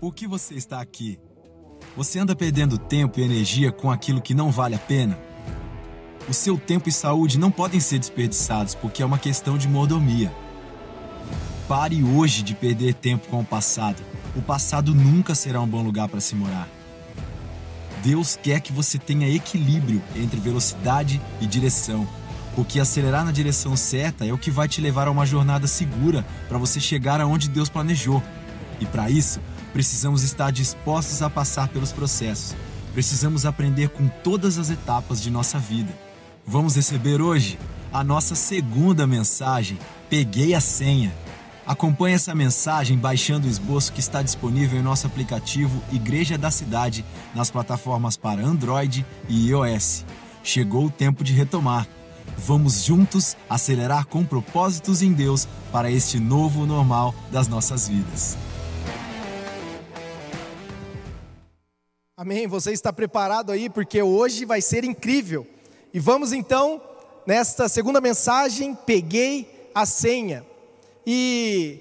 Por que você está aqui? Você anda perdendo tempo e energia com aquilo que não vale a pena? O seu tempo e saúde não podem ser desperdiçados porque é uma questão de mordomia. Pare hoje de perder tempo com o passado. O passado nunca será um bom lugar para se morar. Deus quer que você tenha equilíbrio entre velocidade e direção, porque acelerar na direção certa é o que vai te levar a uma jornada segura para você chegar aonde Deus planejou. E para isso, precisamos estar dispostos a passar pelos processos. Precisamos aprender com todas as etapas de nossa vida. Vamos receber hoje a nossa segunda mensagem. Peguei a senha. Acompanhe essa mensagem baixando o esboço que está disponível em nosso aplicativo Igreja da Cidade nas plataformas para Android e iOS. Chegou o tempo de retomar. Vamos juntos acelerar com propósitos em Deus para este novo normal das nossas vidas. Amém. Você está preparado aí porque hoje vai ser incrível. E vamos então nesta segunda mensagem, peguei a senha. E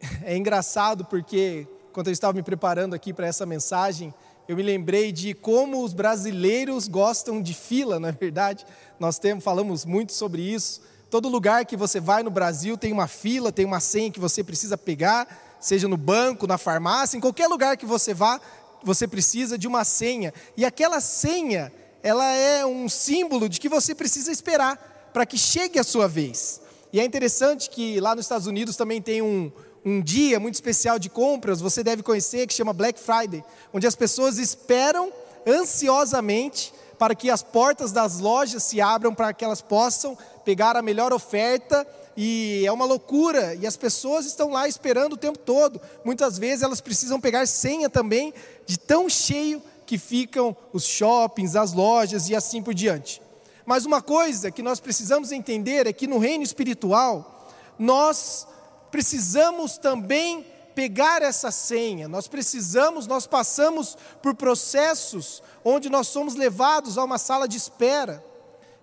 é engraçado porque quando eu estava me preparando aqui para essa mensagem, eu me lembrei de como os brasileiros gostam de fila, não é verdade? Nós temos, falamos muito sobre isso. Todo lugar que você vai no Brasil tem uma fila, tem uma senha que você precisa pegar, seja no banco, na farmácia, em qualquer lugar que você vá, você precisa de uma senha. E aquela senha, ela é um símbolo de que você precisa esperar para que chegue a sua vez. E é interessante que lá nos Estados Unidos também tem um, um dia muito especial de compras, você deve conhecer, que chama Black Friday, onde as pessoas esperam ansiosamente para que as portas das lojas se abram para que elas possam pegar a melhor oferta e é uma loucura, e as pessoas estão lá esperando o tempo todo. Muitas vezes elas precisam pegar senha também, de tão cheio que ficam os shoppings, as lojas e assim por diante. Mas uma coisa que nós precisamos entender é que no reino espiritual, nós precisamos também pegar essa senha, nós precisamos, nós passamos por processos onde nós somos levados a uma sala de espera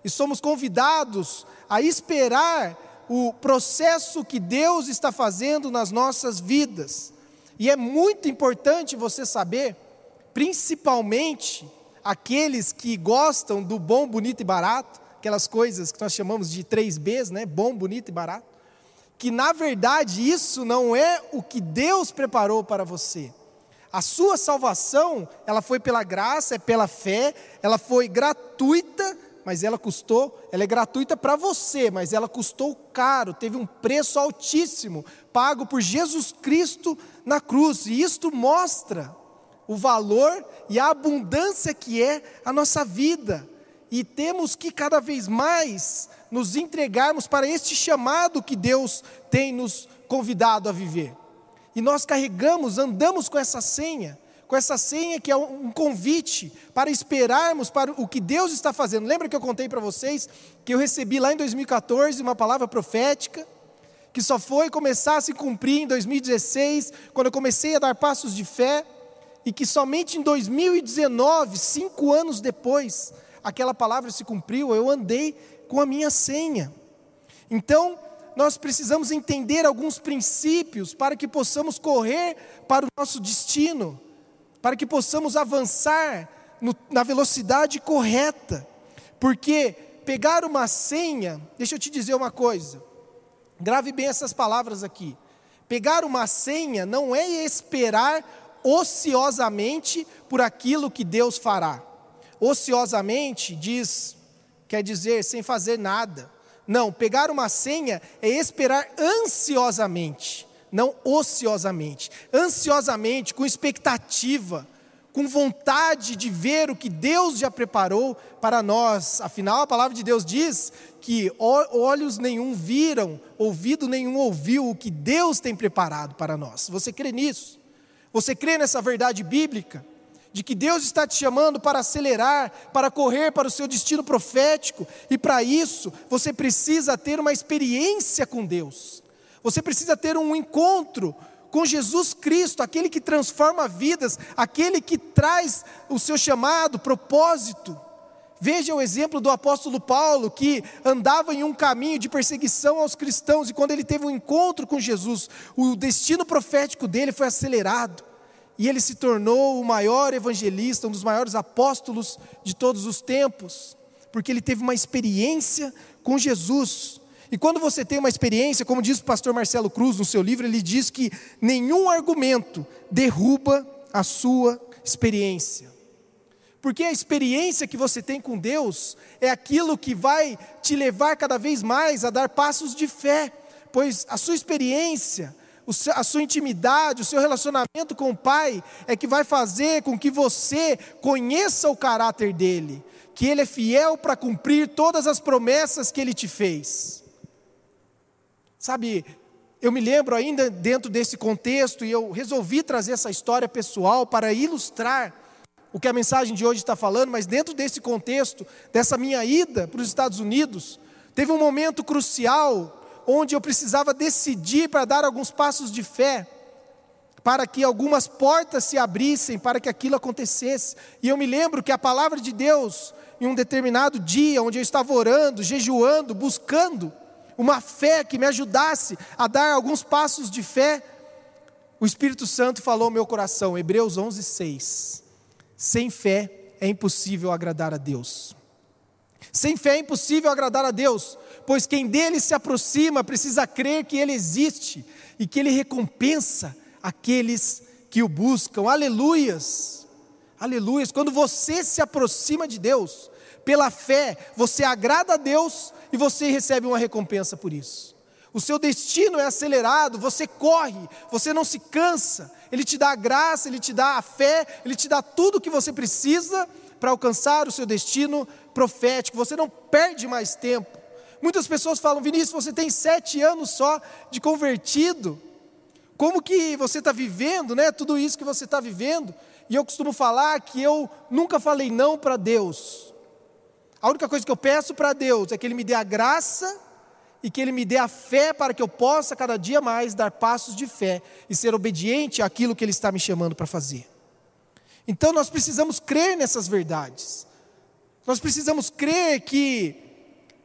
e somos convidados a esperar o processo que Deus está fazendo nas nossas vidas. E é muito importante você saber, principalmente, aqueles que gostam do bom, bonito e barato, aquelas coisas que nós chamamos de três Bs, né? Bom, bonito e barato. Que na verdade isso não é o que Deus preparou para você. A sua salvação, ela foi pela graça, é pela fé, ela foi gratuita, mas ela custou, ela é gratuita para você, mas ela custou caro, teve um preço altíssimo, pago por Jesus Cristo na cruz. E isto mostra o valor e a abundância que é a nossa vida. E temos que cada vez mais nos entregarmos para este chamado que Deus tem nos convidado a viver. E nós carregamos, andamos com essa senha, com essa senha que é um convite para esperarmos para o que Deus está fazendo. Lembra que eu contei para vocês que eu recebi lá em 2014 uma palavra profética que só foi começar a se cumprir em 2016, quando eu comecei a dar passos de fé e que somente em 2019, cinco anos depois, aquela palavra se cumpriu, eu andei com a minha senha. Então, nós precisamos entender alguns princípios para que possamos correr para o nosso destino, para que possamos avançar no, na velocidade correta, porque pegar uma senha, deixa eu te dizer uma coisa, grave bem essas palavras aqui. Pegar uma senha não é esperar ociosamente por aquilo que Deus fará. Ociosamente diz, quer dizer sem fazer nada. Não, pegar uma senha é esperar ansiosamente, não ociosamente. Ansiosamente, com expectativa, com vontade de ver o que Deus já preparou para nós. Afinal, a palavra de Deus diz que olhos nenhum viram, ouvido nenhum ouviu o que Deus tem preparado para nós. Você crê nisso? Você crê nessa verdade bíblica? De que Deus está te chamando para acelerar, para correr para o seu destino profético, e para isso você precisa ter uma experiência com Deus, você precisa ter um encontro com Jesus Cristo, aquele que transforma vidas, aquele que traz o seu chamado, propósito. Veja o exemplo do apóstolo Paulo, que andava em um caminho de perseguição aos cristãos, e quando ele teve um encontro com Jesus, o destino profético dele foi acelerado. E ele se tornou o maior evangelista, um dos maiores apóstolos de todos os tempos, porque ele teve uma experiência com Jesus. E quando você tem uma experiência, como diz o pastor Marcelo Cruz no seu livro, ele diz que nenhum argumento derruba a sua experiência. Porque a experiência que você tem com Deus é aquilo que vai te levar cada vez mais a dar passos de fé, pois a sua experiência, a sua intimidade, o seu relacionamento com o Pai é que vai fazer com que você conheça o caráter dele, que ele é fiel para cumprir todas as promessas que ele te fez. Sabe, eu me lembro ainda dentro desse contexto, e eu resolvi trazer essa história pessoal para ilustrar o que a mensagem de hoje está falando, mas dentro desse contexto, dessa minha ida para os Estados Unidos, teve um momento crucial onde eu precisava decidir para dar alguns passos de fé, para que algumas portas se abrissem, para que aquilo acontecesse. E eu me lembro que a palavra de Deus, em um determinado dia, onde eu estava orando, jejuando, buscando, uma fé que me ajudasse a dar alguns passos de fé. O Espírito Santo falou ao meu coração, Hebreus 11, 6. Sem fé é impossível agradar a Deus. Sem fé é impossível agradar a Deus, pois quem dele se aproxima precisa crer que ele existe e que ele recompensa aqueles que o buscam. Aleluias! Aleluias! Quando você se aproxima de Deus, pela fé, você agrada a Deus e você recebe uma recompensa por isso. O seu destino é acelerado, você corre, você não se cansa. Ele te dá a graça, ele te dá a fé, ele te dá tudo o que você precisa para alcançar o seu destino profético. Você não perde mais tempo. Muitas pessoas falam, Vinícius, você tem sete anos só de convertido. Como que você está vivendo, né? Tudo isso que você está vivendo. E eu costumo falar que eu nunca falei não para Deus. A única coisa que eu peço para Deus é que Ele me dê a graça e que Ele me dê a fé para que eu possa cada dia mais dar passos de fé e ser obediente àquilo que Ele está me chamando para fazer. Então nós precisamos crer nessas verdades. Nós precisamos crer que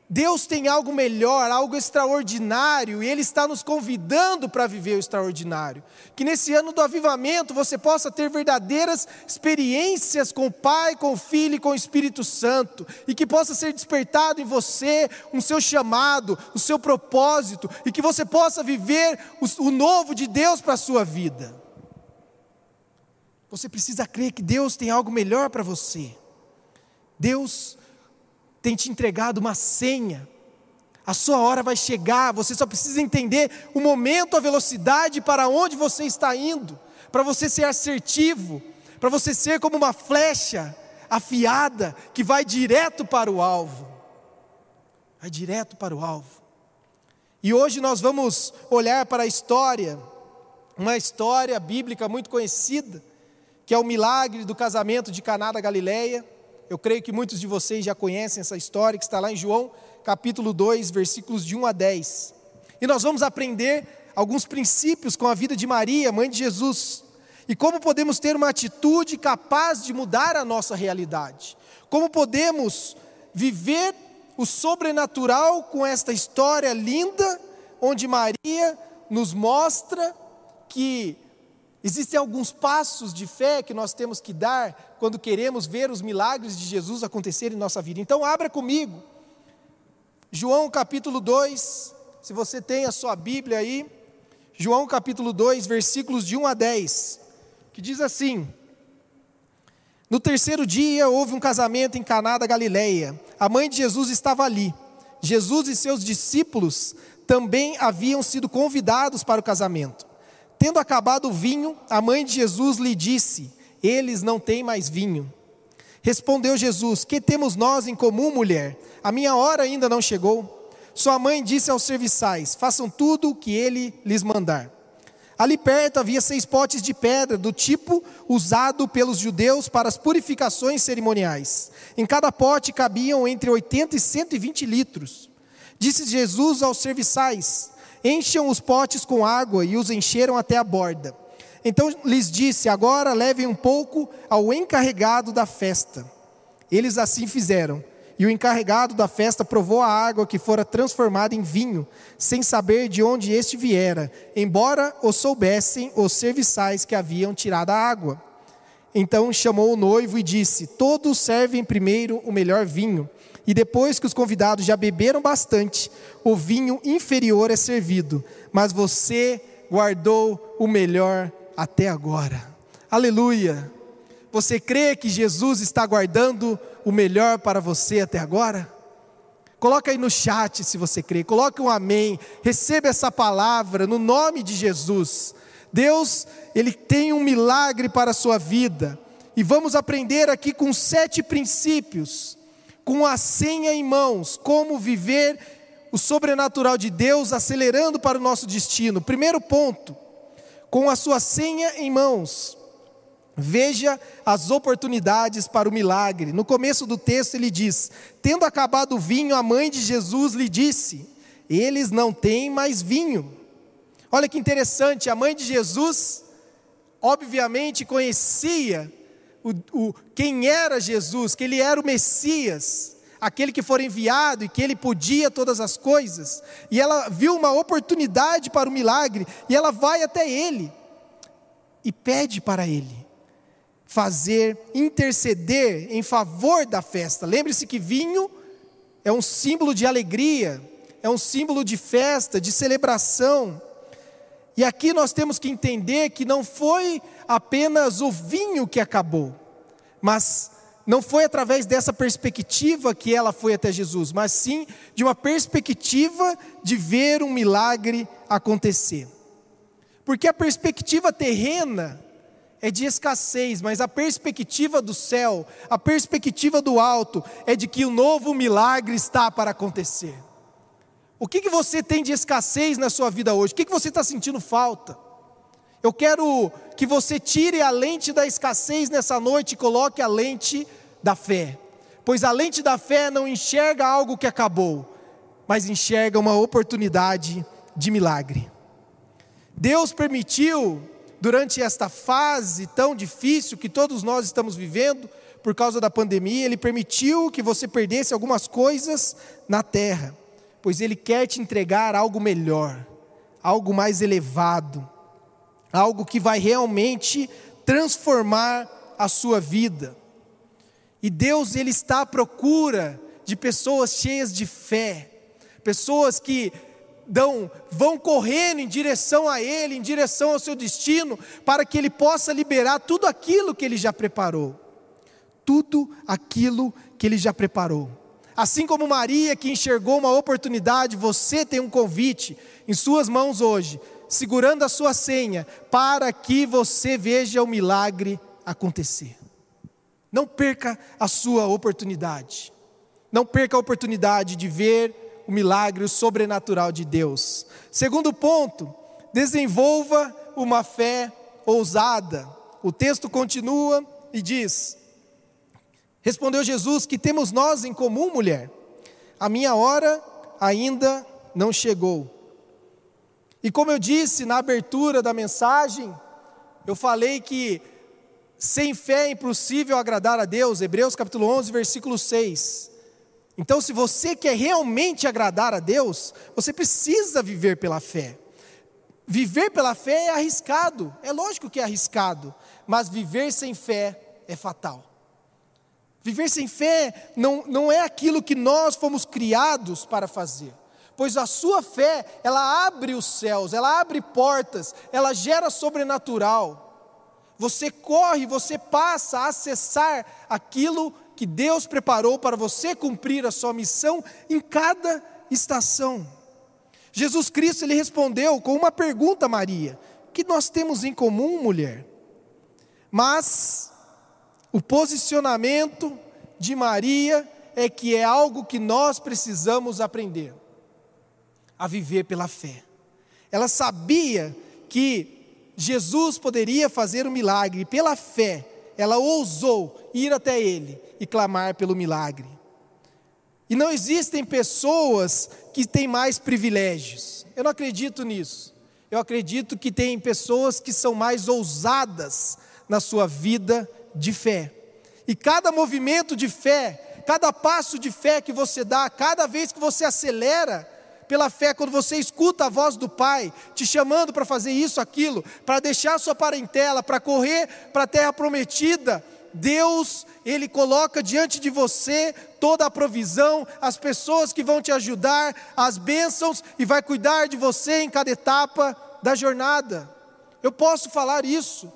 Deus tem algo melhor, algo extraordinário, e Ele está nos convidando para viver o extraordinário. Que nesse ano do avivamento você possa ter verdadeiras experiências com o Pai, com o Filho e com o Espírito Santo, e que possa ser despertado em você um seu chamado, o seu propósito, e que você possa viver o, o novo de Deus para a sua vida. Você precisa crer que Deus tem algo melhor para você. Deus tem te entregado uma senha. A sua hora vai chegar, você só precisa entender o momento, a velocidade para onde você está indo, para você ser assertivo, para você ser como uma flecha afiada que vai direto para o alvo. Vai direto para o alvo. E hoje nós vamos olhar para a história, uma história bíblica muito conhecida, que é o milagre do casamento de Caná da Galileia. Eu creio que muitos de vocês já conhecem essa história, que está lá em João, capítulo 2, versículos de 1 a 10. E nós vamos aprender alguns princípios com a vida de Maria, mãe de Jesus, e como podemos ter uma atitude capaz de mudar a nossa realidade. Como podemos viver o sobrenatural com esta história linda, onde Maria nos mostra que Existem alguns passos de fé que nós temos que dar quando queremos ver os milagres de Jesus acontecer em nossa vida. Então, abra comigo, João capítulo 2, se você tem a sua Bíblia aí, João capítulo 2, versículos de 1 a 10, que diz assim: No terceiro dia houve um casamento em Caná da Galileia. A mãe de Jesus estava ali. Jesus e seus discípulos também haviam sido convidados para o casamento. Tendo acabado o vinho, a mãe de Jesus lhe disse: Eles não têm mais vinho. Respondeu Jesus: Que temos nós em comum, mulher? A minha hora ainda não chegou. Sua mãe disse aos serviçais: Façam tudo o que ele lhes mandar. Ali perto havia seis potes de pedra, do tipo usado pelos judeus para as purificações cerimoniais. Em cada pote cabiam entre 80 e 120 litros. Disse Jesus aos serviçais: Encham os potes com água e os encheram até a borda. Então lhes disse: Agora levem um pouco ao encarregado da festa. Eles assim fizeram. E o encarregado da festa provou a água que fora transformada em vinho, sem saber de onde este viera, embora o soubessem os serviçais que haviam tirado a água. Então chamou o noivo e disse: Todos servem primeiro o melhor vinho, e depois que os convidados já beberam bastante, o vinho inferior é servido, mas você guardou o melhor até agora. Aleluia! Você crê que Jesus está guardando o melhor para você até agora? Coloca aí no chat se você crê, coloque um amém, receba essa palavra no nome de Jesus. Deus, Ele tem um milagre para a sua vida, e vamos aprender aqui com sete princípios, com a senha em mãos, como viver o sobrenatural de Deus acelerando para o nosso destino. Primeiro ponto, com a sua senha em mãos, Veja as oportunidades para o milagre. No começo do texto ele diz: Tendo acabado o vinho, a mãe de Jesus lhe disse: Eles não têm mais vinho. Olha que interessante, a mãe de Jesus, obviamente, conhecia o, o, quem era Jesus, que ele era o Messias, aquele que foi enviado e que ele podia todas as coisas. E ela viu uma oportunidade para o milagre, e ela vai até ele e pede para ele fazer, interceder em favor da festa. Lembre-se que vinho é um símbolo de alegria, é um símbolo de festa, de celebração. E aqui nós temos que entender que não foi apenas o vinho que acabou, mas não foi através dessa perspectiva que ela foi até Jesus, mas sim de uma perspectiva de ver um milagre acontecer. Porque a perspectiva terrena é de escassez, mas a perspectiva do céu, a perspectiva do alto, é de que o um novo milagre está para acontecer. O que, que você tem de escassez na sua vida hoje? O que, que você está sentindo falta? Eu quero que você tire a lente da escassez nessa noite e coloque a lente da fé, pois a lente da fé não enxerga algo que acabou, mas enxerga uma oportunidade de milagre. Deus permitiu durante esta fase tão difícil que todos nós estamos vivendo, por causa da pandemia, Ele permitiu que você perdesse algumas coisas na terra, pois Ele quer te entregar algo melhor, algo mais elevado, algo que vai realmente transformar a sua vida. E Deus, Ele está à procura de pessoas cheias de fé, pessoas que dão, vão correndo em direção a Ele, em direção ao seu destino, para que Ele possa liberar tudo aquilo que Ele já preparou. Tudo aquilo que Ele já preparou. Assim como Maria, que enxergou uma oportunidade, você tem um convite em suas mãos hoje, segurando a sua senha, para que você veja o milagre acontecer. Não perca a sua oportunidade. Não perca a oportunidade de ver o milagre, o sobrenatural de Deus. Segundo ponto, desenvolva uma fé ousada. O texto continua e diz: Respondeu Jesus: Que temos nós em comum, mulher? A minha hora ainda não chegou. E como eu disse na abertura da mensagem, eu falei que sem fé é impossível agradar a Deus, Hebreus capítulo 11, versículo 6. Então, se você quer realmente agradar a Deus, você precisa viver pela fé. Viver pela fé é arriscado, é lógico que é arriscado, mas viver sem fé é fatal. Viver sem fé não, não é aquilo que nós fomos criados para fazer, pois a sua fé, ela abre os céus, ela abre portas, ela gera sobrenatural. Você corre, você passa a acessar aquilo que Deus preparou para você cumprir a sua missão em cada estação. Jesus Cristo ele respondeu com uma pergunta a Maria: que nós temos em comum, mulher? Mas o posicionamento de Maria é que é algo que nós precisamos aprender a viver pela fé. Ela sabia que Jesus poderia fazer um milagre, pela fé, ela ousou ir até ele e clamar pelo milagre. E não existem pessoas que têm mais privilégios. Eu não acredito nisso. Eu acredito que tem pessoas que são mais ousadas na sua vida de fé. E cada movimento de fé cada passo de fé que você dá, cada vez que você acelera pela fé, quando você escuta a voz do Pai te chamando para fazer isso, aquilo, para deixar sua parentela, para correr para a terra prometida, Deus, Ele coloca diante de você toda a provisão, as pessoas que vão te ajudar, as bênçãos e vai cuidar de você em cada etapa da jornada. Eu posso falar isso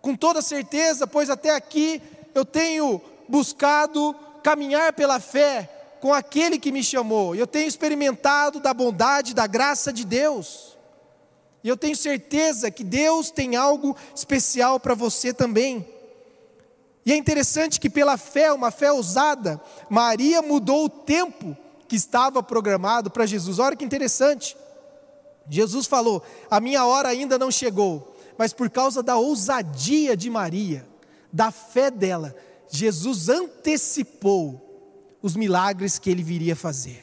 com toda certeza, pois até aqui eu tenho buscado caminhar pela fé com aquele que me chamou. Eu tenho experimentado da bondade, da graça de Deus. E eu tenho certeza que Deus tem algo especial para você também. E é interessante que, pela fé, uma fé ousada, Maria mudou o tempo que estava programado para Jesus. Olha que interessante. Jesus falou: A minha hora ainda não chegou, mas por causa da ousadia de Maria, da fé dela, Jesus antecipou os milagres que ele viria fazer.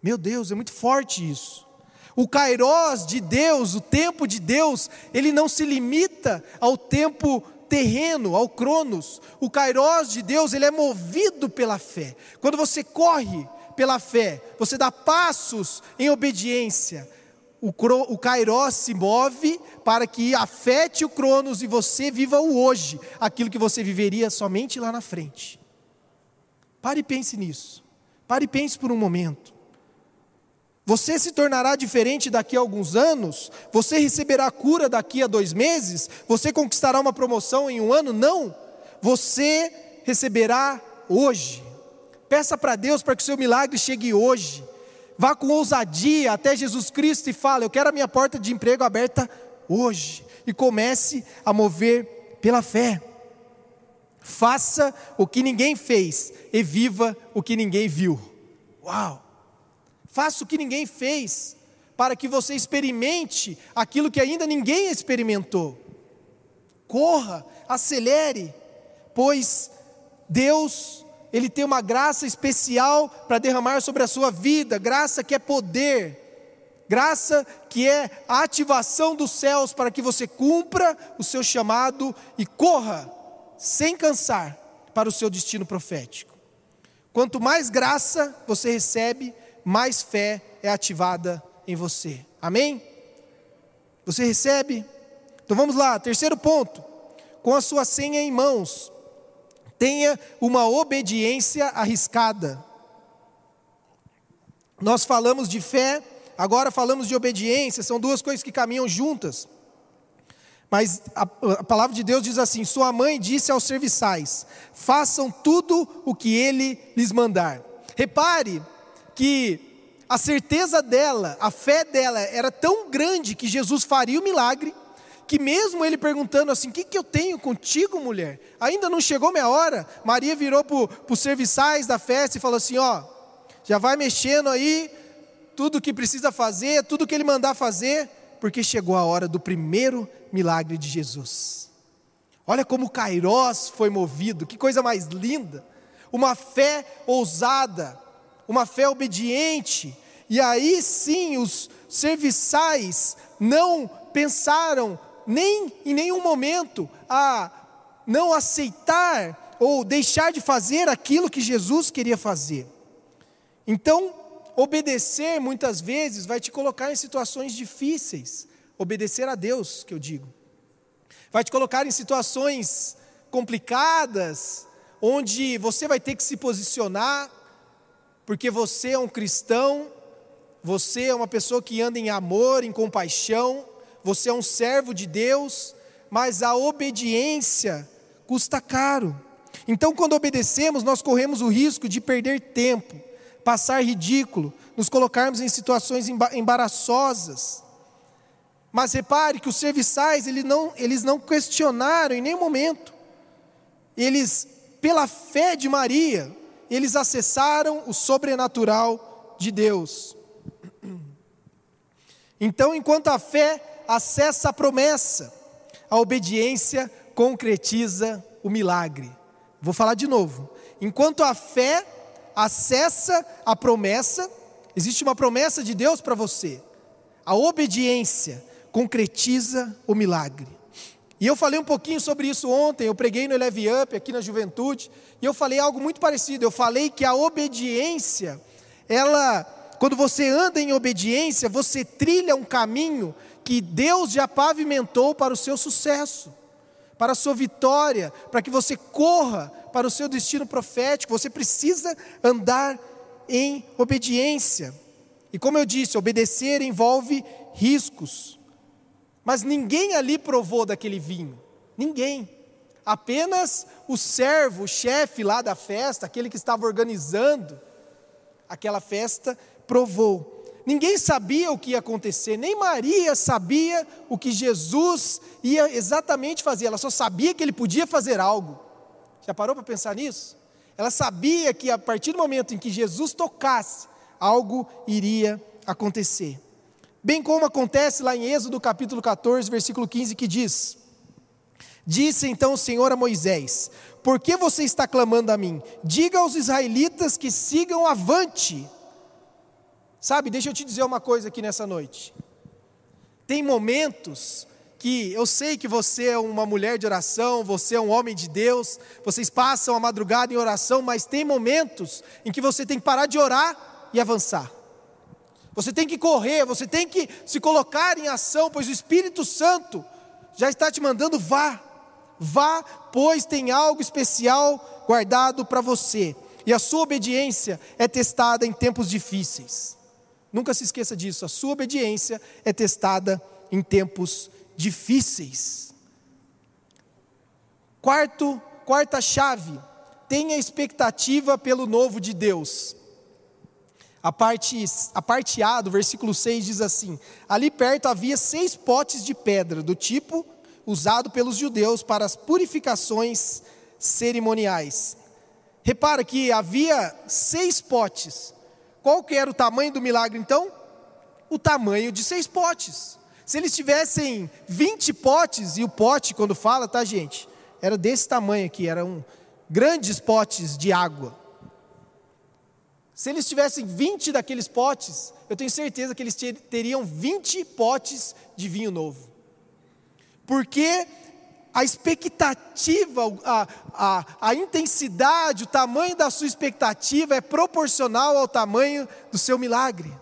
Meu Deus, é muito forte isso. O kairós de Deus, o tempo de Deus, ele não se limita ao tempo terreno, ao cronos. O kairós de Deus, ele é movido pela fé. Quando você corre pela fé, você dá passos em obediência, o, o Kairos se move para que afete o Cronos e você viva o hoje, aquilo que você viveria somente lá na frente. Pare e pense nisso. Pare e pense por um momento. Você se tornará diferente daqui a alguns anos? Você receberá cura daqui a dois meses? Você conquistará uma promoção em um ano? Não. Você receberá hoje. Peça para Deus para que o seu milagre chegue hoje. Vá com ousadia até Jesus Cristo e fale: Eu quero a minha porta de emprego aberta hoje. E comece a mover pela fé. Faça o que ninguém fez e viva o que ninguém viu. Uau! Faça o que ninguém fez, para que você experimente aquilo que ainda ninguém experimentou. Corra, acelere, pois Deus ele tem uma graça especial para derramar sobre a sua vida, graça que é poder, graça que é a ativação dos céus para que você cumpra o seu chamado e corra sem cansar para o seu destino profético. Quanto mais graça você recebe, mais fé é ativada em você. Amém? Você recebe? Então vamos lá, terceiro ponto. Com a sua senha em mãos, tenha uma obediência arriscada. Nós falamos de fé, agora falamos de obediência, são duas coisas que caminham juntas. Mas a, a, palavra de Deus diz assim: Sua mãe disse aos serviçais: façam tudo o que ele lhes mandar. Repare que a certeza dela, a fé dela era tão grande que Jesus faria o milagre, que mesmo ele perguntando assim: O que, que eu tenho contigo, mulher? Ainda não chegou minha hora. Maria virou para os serviçais da festa e falou assim: Ó, já vai mexendo aí, tudo que precisa fazer, tudo que ele mandar fazer, porque chegou a hora do primeiro milagre de Jesus. Olha como o Kairós foi movido, que coisa mais linda. Uma fé ousada, uma fé obediente. E aí sim os serviçais não pensaram nem em nenhum momento a não aceitar ou deixar de fazer aquilo que Jesus queria fazer. Então, obedecer muitas vezes vai te colocar em situações difíceis. Obedecer a Deus, que eu digo. Vai te colocar em situações complicadas, onde você vai ter que se posicionar, porque você é um cristão, você é uma pessoa que anda em amor, em compaixão, você é um servo de Deus, mas a obediência custa caro. Então, quando obedecemos, nós corremos o risco de perder tempo, passar ridículo, nos colocarmos em situações embaraçosas. Mas repare que os serviçais, eles não, eles não questionaram em nenhum momento. Eles, pela fé de Maria, eles acessaram o sobrenatural de Deus. Então, enquanto a fé acessa a promessa, a obediência concretiza o milagre. Vou falar de novo. Enquanto a fé acessa a promessa, existe uma promessa de Deus para você. A obediência concretiza o milagre. E eu falei um pouquinho sobre isso ontem, eu preguei no Eleve Up aqui na juventude, e eu falei algo muito parecido. Eu falei que a obediência, ela, quando você anda em obediência, você trilha um caminho que Deus já pavimentou para o seu sucesso, para a sua vitória, para que você corra para o seu destino profético. Você precisa andar em obediência. E como eu disse, obedecer envolve riscos. Mas ninguém ali provou daquele vinho. Ninguém. Apenas o servo, o chefe lá da festa, aquele que estava organizando aquela festa, provou. Ninguém sabia o que ia acontecer, nem Maria sabia o que Jesus ia exatamente fazer, ela só sabia que ele podia fazer algo. Já parou para pensar nisso? Ela sabia que a partir do momento em que Jesus tocasse, algo iria acontecer. Bem como acontece lá em Êxodo capítulo 14, versículo 15, que diz: Disse então o Senhor a Moisés: Por que você está clamando a mim? Diga aos israelitas que sigam avante. Sabe, deixa eu te dizer uma coisa aqui nessa noite. Tem momentos que eu sei que você é uma mulher de oração, você é um homem de Deus, vocês passam a madrugada em oração, mas tem momentos em que você tem que parar de orar e avançar. Você tem que correr, você tem que se colocar em ação, pois o Espírito Santo já está te mandando vá. Vá, pois tem algo especial guardado para você. E a sua obediência é testada em tempos difíceis. Nunca se esqueça disso, a sua obediência é testada em tempos difíceis. Quarto, quarta chave, tenha expectativa pelo novo de Deus. A parte, a parte A do versículo 6 diz assim: Ali perto havia seis potes de pedra, do tipo usado pelos judeus para as purificações cerimoniais. Repara que havia seis potes. Qual que era o tamanho do milagre então? O tamanho de seis potes. Se eles tivessem 20 potes, e o pote, quando fala, tá, gente? Era desse tamanho aqui, eram grandes potes de água. Se eles tivessem 20 daqueles potes, eu tenho certeza que eles teriam 20 potes de vinho novo. Porque a expectativa, a, a, a intensidade, o tamanho da sua expectativa é proporcional ao tamanho do seu milagre,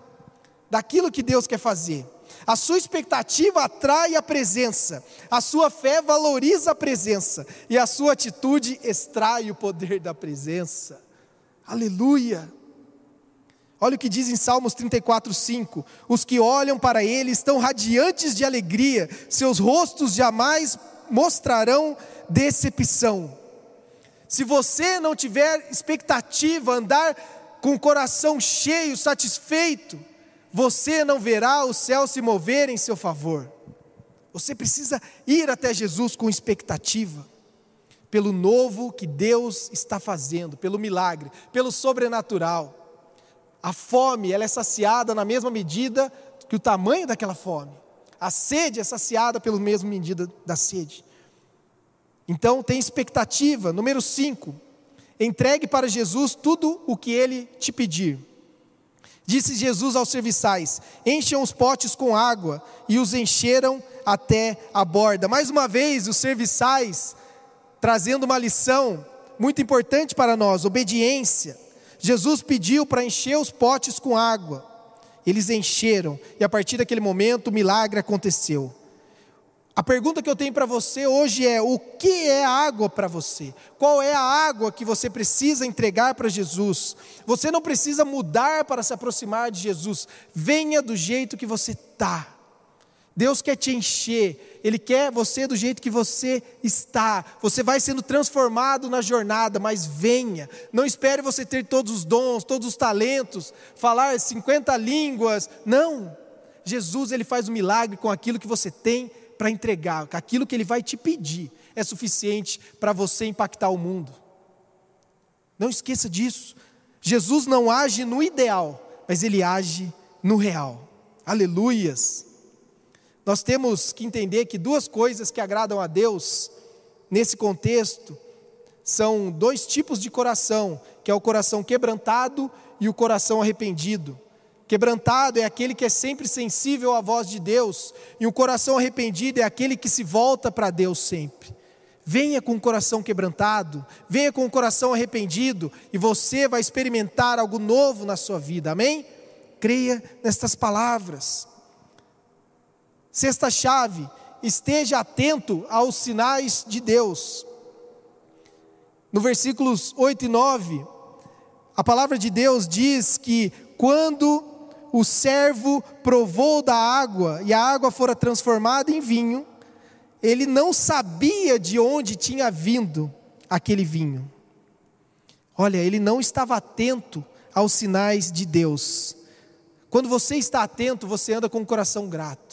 daquilo que Deus quer fazer. A sua expectativa atrai a presença, a sua fé valoriza a presença, e a sua atitude extrai o poder da presença. Aleluia! Olha o que diz em Salmos 34, 5: Os que olham para ele estão radiantes de alegria, seus rostos jamais mostrarão decepção. Se você não tiver expectativa, andar com o coração cheio, satisfeito, você não verá o céu se mover em seu favor. Você precisa ir até Jesus com expectativa, pelo novo que Deus está fazendo, pelo milagre, pelo sobrenatural. A fome, ela é saciada na mesma medida que o tamanho daquela fome. A sede é saciada pela mesma medida da sede. Então, tem expectativa. Número 5. Entregue para Jesus tudo o que ele te pedir. Disse Jesus aos serviçais: Encham os potes com água, e os encheram até a borda. Mais uma vez, os serviçais trazendo uma lição muito importante para nós: obediência. Jesus pediu para encher os potes com água. Eles encheram, e a partir daquele momento o milagre aconteceu. A pergunta que eu tenho para você hoje é: o que é água para você? Qual é a água que você precisa entregar para Jesus? Você não precisa mudar para se aproximar de Jesus, venha do jeito que você está. Deus quer te encher, Ele quer você do jeito que você está. Você vai sendo transformado na jornada, mas venha. Não espere você ter todos os dons, todos os talentos, falar 50 línguas. Não. Jesus, Ele faz um milagre com aquilo que você tem para entregar, aquilo que Ele vai te pedir é suficiente para você impactar o mundo. Não esqueça disso. Jesus não age no ideal, mas Ele age no real. Aleluias. Nós temos que entender que duas coisas que agradam a Deus nesse contexto são dois tipos de coração, que é o coração quebrantado e o coração arrependido. Quebrantado é aquele que é sempre sensível à voz de Deus, e o coração arrependido é aquele que se volta para Deus sempre. Venha com o coração quebrantado, venha com o coração arrependido, e você vai experimentar algo novo na sua vida, amém? Creia nestas palavras. Sexta chave, esteja atento aos sinais de Deus. No versículos 8 e 9, a palavra de Deus diz que quando o servo provou da água e a água fora transformada em vinho, ele não sabia de onde tinha vindo aquele vinho. Olha, ele não estava atento aos sinais de Deus. Quando você está atento, você anda com o coração grato.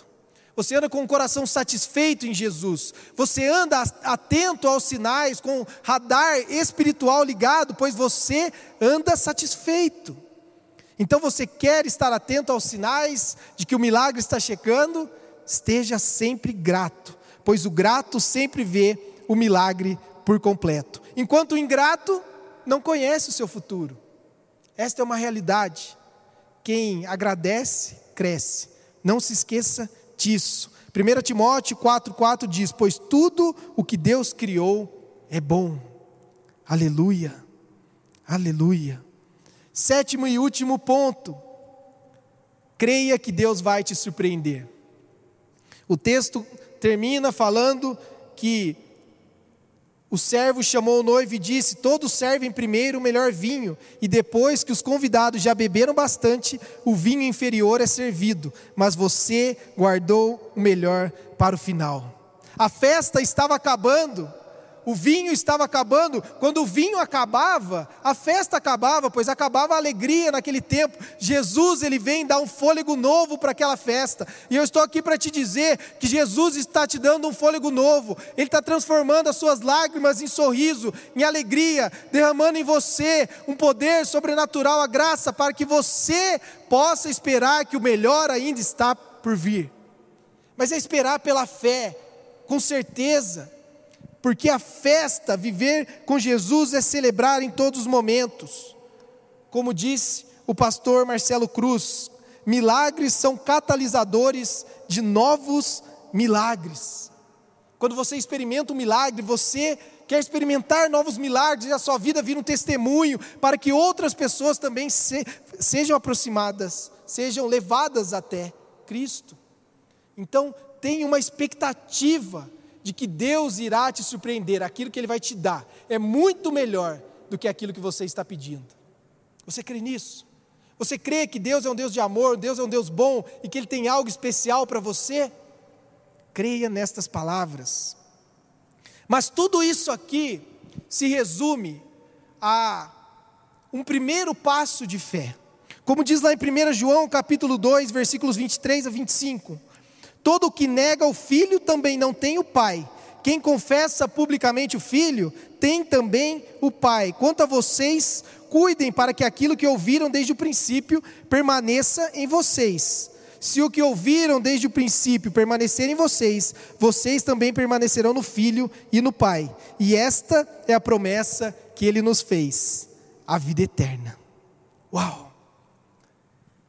Você anda com o coração satisfeito em Jesus. Você anda atento aos sinais, com radar espiritual ligado, pois você anda satisfeito. Então você quer estar atento aos sinais de que o milagre está chegando? Esteja sempre grato, pois o grato sempre vê o milagre por completo. Enquanto o ingrato não conhece o seu futuro. Esta é uma realidade. Quem agradece, cresce. Não se esqueça disso. 1 Timóteo 4,4 diz: Pois tudo o que Deus criou é bom. Aleluia, aleluia. Sétimo e último ponto. Creia que Deus vai te surpreender. O texto termina falando que o servo chamou o noivo e disse: Todos servem primeiro o melhor vinho, e depois que os convidados já beberam bastante, o vinho inferior é servido, mas você guardou o melhor para o final. A festa estava acabando, o vinho estava acabando. Quando o vinho acabava, a festa acabava, pois acabava a alegria naquele tempo. Jesus, ele vem dar um fôlego novo para aquela festa. E eu estou aqui para te dizer que Jesus está te dando um fôlego novo. Ele está transformando as suas lágrimas em sorriso, em alegria, derramando em você um poder sobrenatural, a graça, para que você possa esperar que o melhor ainda está por vir. Mas é esperar pela fé, com certeza porque a festa, viver com Jesus, é celebrar em todos os momentos. Como disse o pastor Marcelo Cruz, milagres são catalisadores de novos milagres. Quando você experimenta um milagre, você quer experimentar novos milagres e a sua vida vira um testemunho para que outras pessoas também se, sejam aproximadas, sejam levadas até Cristo. Então, tenha uma expectativa de que Deus irá te surpreender, aquilo que Ele vai te dar é muito melhor do que aquilo que você está pedindo. Você crê nisso? Você crê que Deus é um Deus de amor, Deus é um Deus bom e que Ele tem algo especial para você? Creia nestas palavras. Mas tudo isso aqui se resume a um primeiro passo de fé. Como diz lá em 1 João capítulo 2, versículos 23 a 25. Todo o que nega o filho também não tem o pai. Quem confessa publicamente o filho tem também o pai. Quanto a vocês, cuidem para que aquilo que ouviram desde o princípio permaneça em vocês. Se o que ouviram desde o princípio permanecer em vocês, vocês também permanecerão no Filho e no Pai. E esta é a promessa que ele nos fez: a vida eterna. Uau!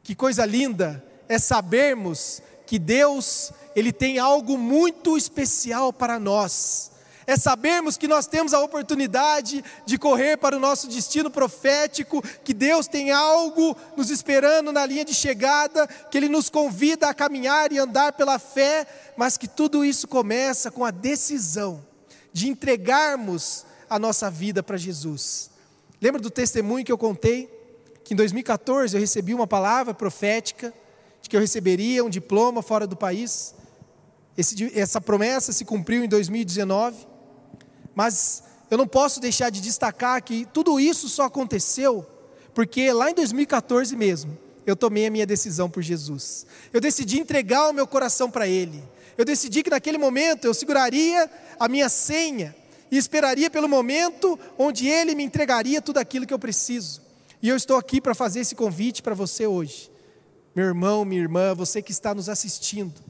Que coisa linda é sabermos que Deus, ele tem algo muito especial para nós. É sabermos que nós temos a oportunidade de correr para o nosso destino profético, que Deus tem algo nos esperando na linha de chegada, que Ele nos convida a caminhar e andar pela fé, mas que tudo isso começa com a decisão de entregarmos a nossa vida para Jesus. Lembra do testemunho que eu contei? Que em 2014 eu recebi uma palavra profética de que eu receberia um diploma fora do país. Esse, essa promessa se cumpriu em 2019, mas eu não posso deixar de destacar que tudo isso só aconteceu porque lá em 2014 mesmo eu tomei a minha decisão por Jesus. Eu decidi entregar o meu coração para Ele. Eu decidi que naquele momento eu seguraria a minha senha e esperaria pelo momento onde Ele me entregaria tudo aquilo que eu preciso. E eu estou aqui para fazer esse convite para você hoje. Meu irmão, minha irmã, você que está nos assistindo,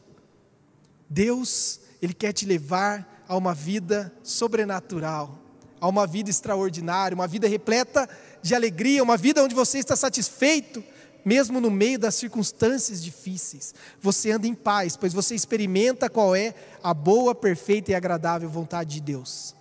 Deus, Ele quer te levar a uma vida sobrenatural, a uma vida extraordinária, uma vida repleta de alegria, uma vida onde você está satisfeito, mesmo no meio das circunstâncias difíceis, você anda em paz, pois você experimenta qual é a boa, perfeita e agradável vontade de Deus.